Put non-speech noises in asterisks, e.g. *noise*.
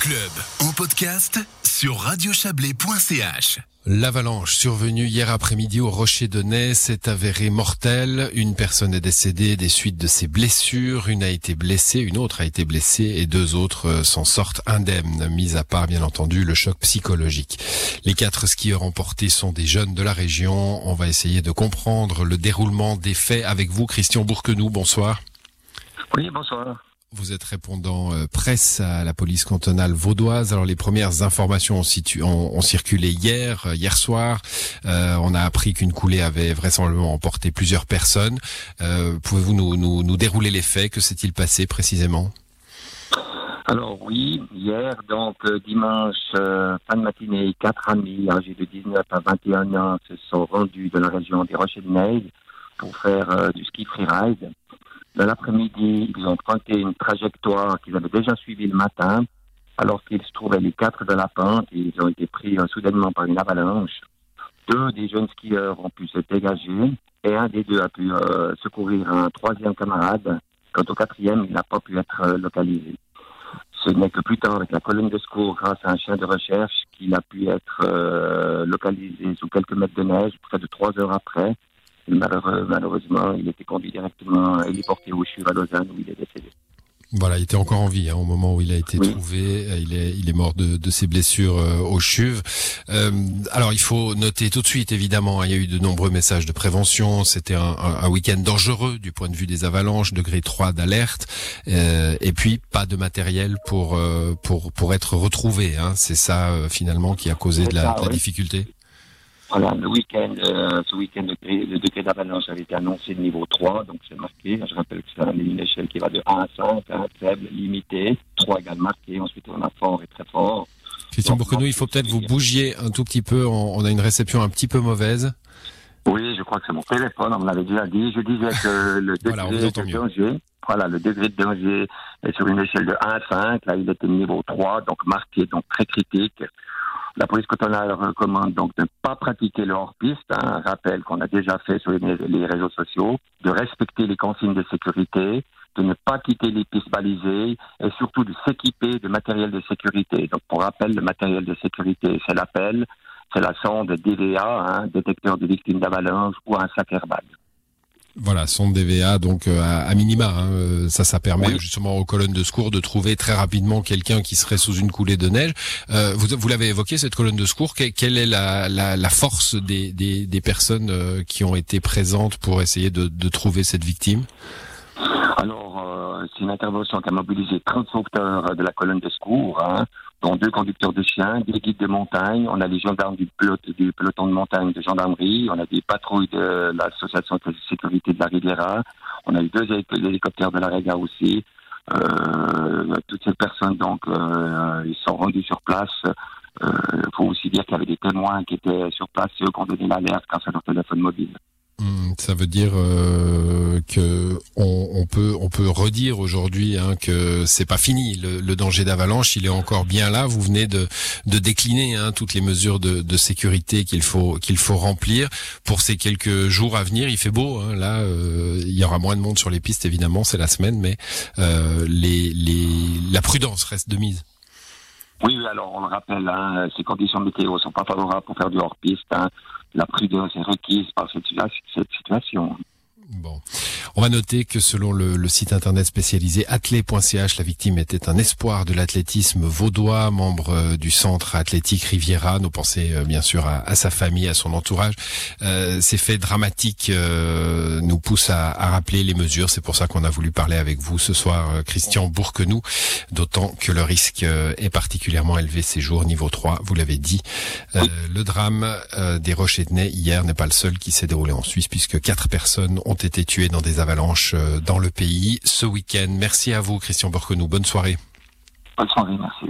club en podcast sur radiochablais.ch. L'avalanche survenue hier après-midi au Rocher de Nez s'est avérée mortelle. Une personne est décédée des suites de ses blessures, une a été blessée, une autre a été blessée et deux autres euh, s'en sortent indemnes, mis à part bien entendu le choc psychologique. Les quatre skieurs emportés sont des jeunes de la région. On va essayer de comprendre le déroulement des faits avec vous, Christian Bourquenou. Bonsoir. Oui, bonsoir. Vous êtes répondant euh, presse à la police cantonale vaudoise. Alors les premières informations ont, circulé hier, euh, hier soir. Euh, on a appris qu'une coulée avait vraisemblablement emporté plusieurs personnes. Pouvez-vous nous, nous, dérouler les faits? Que s'est-il passé précisément? Alors oui, hier, donc dimanche, fin de matinée, quatre amis âgés de 19 à 21 ans se sont rendus de la région des Rochers de Neige pour faire du ski freeride. Dans l'après-midi, ils ont emprunté une trajectoire qu'ils avaient déjà suivie le matin, alors qu'ils se trouvaient les quatre de la pente. Ils ont été pris euh, soudainement par une avalanche. Deux des jeunes skieurs ont pu se dégager et un des deux a pu euh, secourir un troisième camarade. Quant au quatrième, il n'a pas pu être euh, localisé. Ce n'est que plus tard, avec la colonne de secours, grâce à un chien de recherche, qu'il a pu être localisé sous quelques mètres de neige, près de trois heures après, malheureusement, il était conduit directement, il est porté au CHUV à Lausanne où il est décédé. Voilà, il était encore en vie hein, au moment où il a été trouvé. Euh, il est, il est mort de, de ses blessures euh, au chuve. Euh, alors, il faut noter tout de suite, évidemment, hein, il y a eu de nombreux messages de prévention. C'était un, un, week-end dangereux du point de vue des avalanches, degré 3 d'alerte, euh, et puis pas de matériel pour pour pour être retrouvé. Hein. C'est ça finalement qui a causé de la, de la difficulté? Voilà, le week-end, euh, ce week-end, le degré d'avalanche avait été annoncé de niveau 3, donc c'est marqué. Je rappelle que c'est une échelle qui va de 1 à 5, 1 faible, limité, 3 égale marqué, ensuite on a fort et très fort. Christian Bourquenou, il faut peut-être vous bougiez un tout petit peu, on, a une réception un petit peu mauvaise. Oui, je crois que c'est mon téléphone, on me l'avait déjà dit. Je disais que le *laughs* degré de danger, voilà, le degré de danger est sur une échelle de 1 à 5, là il était niveau 3, donc marqué, donc très critique. La police cantonale recommande donc de ne pas pratiquer le hors-piste, hein, un rappel qu'on a déjà fait sur les, réseaux sociaux, de respecter les consignes de sécurité, de ne pas quitter les pistes balisées et surtout de s'équiper de matériel de sécurité. Donc pour rappel, le matériel de sécurité, c'est l'appel, c'est la sonde DVA, hein, détecteur de victimes d'avalanche ou un sac airbag. Voilà, sonde DVA, donc euh, à, minima, hein, euh, ça, ça permet justement aux colonnes de secours de trouver très rapidement quelqu'un qui serait sous une coulée de neige. Euh, vous, vous l'avez évoqué cette colonne de secours. quelle est la, la, la force des, des, des personnes euh, qui ont été présentes pour essayer de, de trouver cette victime? C'est une intervention qui a mobilisé 30 sauveteurs de la colonne de secours. Hein dont deux conducteurs de chiens, des guides de montagne, on a les gendarmes du, peloton de montagne de gendarmerie, on a des patrouilles de l'association de sécurité de la Riviera, on a eu deux hélicoptères de la Rega aussi. Euh, toutes ces personnes, donc, euh, ils sont rendus sur place. Il euh, faut aussi dire qu'il y avait des témoins qui étaient sur place, eux qui ont donné l'alerte grâce à leur téléphone mobile. Hmm, ça veut dire euh, que on, peut on peut redire aujourd'hui hein, que c'est pas fini. Le, danger d'avalanche, il est encore bien là. Vous venez de, de décliner hein, toutes les mesures de, de sécurité qu'il faut qu'il faut remplir pour ces quelques jours à venir. Il fait beau. Hein, là, euh, il y aura moins de monde sur les pistes évidemment. C'est la semaine, mais euh, les, les la prudence reste de mise. Oui, alors on le rappelle, hein, ces conditions météo sont pas favorables pour faire du hors-piste. Hein. La prudence est requise par cette, cette situation. Bon. On va noter que selon le, site internet spécialisé athlé.ch, la victime était un espoir de l'athlétisme vaudois, membre euh, du centre athlétique Riviera. Nos pensées, euh, bien sûr, à, sa famille, à son entourage. Euh, ces faits dramatiques nous poussent à, rappeler les mesures. C'est pour ça qu'on a voulu parler avec vous ce soir, Christian Bourquenou, d'autant que le risque est particulièrement élevé ces jours, niveau 3, vous l'avez dit. le drame des Rochers-de-Nez hier n'est pas le seul qui s'est déroulé en Suisse, puisque quatre personnes ont été tués dans des avalanches euh, dans le pays ce week-end. Merci à vous, Christian Borquenou. Bonne soirée. Bonne soirée, merci.